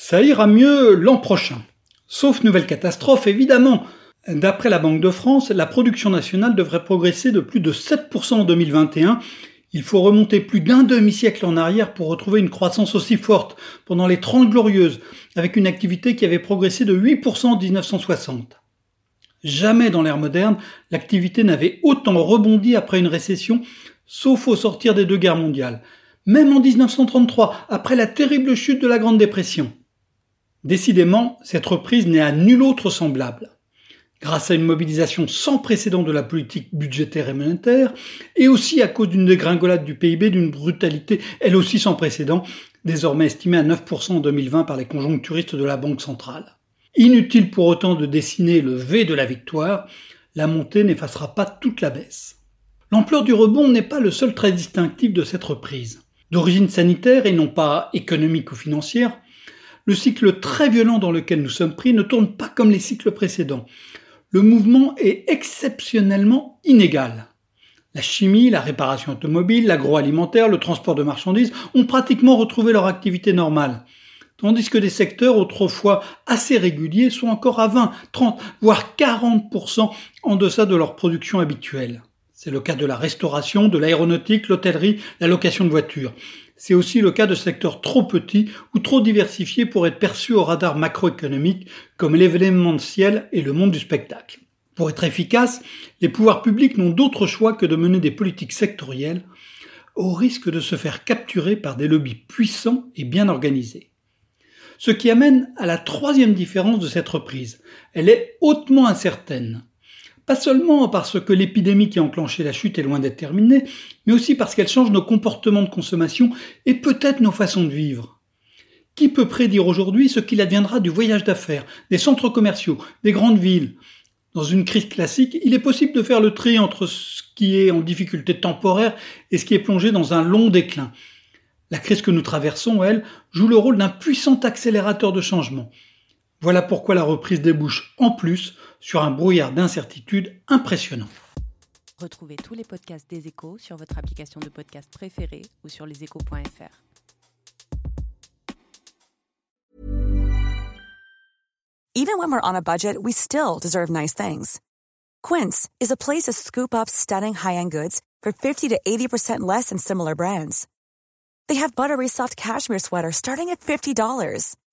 Ça ira mieux l'an prochain. Sauf nouvelle catastrophe, évidemment. D'après la Banque de France, la production nationale devrait progresser de plus de 7% en 2021. Il faut remonter plus d'un demi-siècle en arrière pour retrouver une croissance aussi forte pendant les 30 glorieuses, avec une activité qui avait progressé de 8% en 1960. Jamais dans l'ère moderne, l'activité n'avait autant rebondi après une récession, sauf au sortir des deux guerres mondiales. Même en 1933, après la terrible chute de la Grande Dépression. Décidément, cette reprise n'est à nul autre semblable. Grâce à une mobilisation sans précédent de la politique budgétaire et monétaire, et aussi à cause d'une dégringolade du PIB d'une brutalité elle aussi sans précédent, désormais estimée à 9% en 2020 par les conjoncturistes de la Banque centrale. Inutile pour autant de dessiner le V de la victoire, la montée n'effacera pas toute la baisse. L'ampleur du rebond n'est pas le seul trait distinctif de cette reprise. D'origine sanitaire et non pas économique ou financière, le cycle très violent dans lequel nous sommes pris ne tourne pas comme les cycles précédents. Le mouvement est exceptionnellement inégal. La chimie, la réparation automobile, l'agroalimentaire, le transport de marchandises ont pratiquement retrouvé leur activité normale tandis que des secteurs autrefois assez réguliers sont encore à 20, 30, voire 40% en deçà de leur production habituelle. C'est le cas de la restauration, de l'aéronautique, l'hôtellerie, la location de voitures. C'est aussi le cas de secteurs trop petits ou trop diversifiés pour être perçus au radar macroéconomique comme l'événementiel et le monde du spectacle. Pour être efficace, les pouvoirs publics n'ont d'autre choix que de mener des politiques sectorielles au risque de se faire capturer par des lobbies puissants et bien organisés. Ce qui amène à la troisième différence de cette reprise. Elle est hautement incertaine. Pas seulement parce que l'épidémie qui a enclenché la chute est loin d'être terminée, mais aussi parce qu'elle change nos comportements de consommation et peut-être nos façons de vivre. Qui peut prédire aujourd'hui ce qu'il adviendra du voyage d'affaires, des centres commerciaux, des grandes villes? Dans une crise classique, il est possible de faire le tri entre ce qui est en difficulté temporaire et ce qui est plongé dans un long déclin. La crise que nous traversons, elle, joue le rôle d'un puissant accélérateur de changement. Voilà pourquoi la reprise débouche en plus sur un brouillard d'incertitude impressionnant. Retrouvez tous les podcasts des échos sur votre application de podcast préférée ou sur leséchos.fr. Even when we're on a budget, we still deserve nice things. Quince is a place to scoop up stunning high-end goods for 50 to 80% less than similar brands. They have buttery soft cashmere sweaters starting at $50,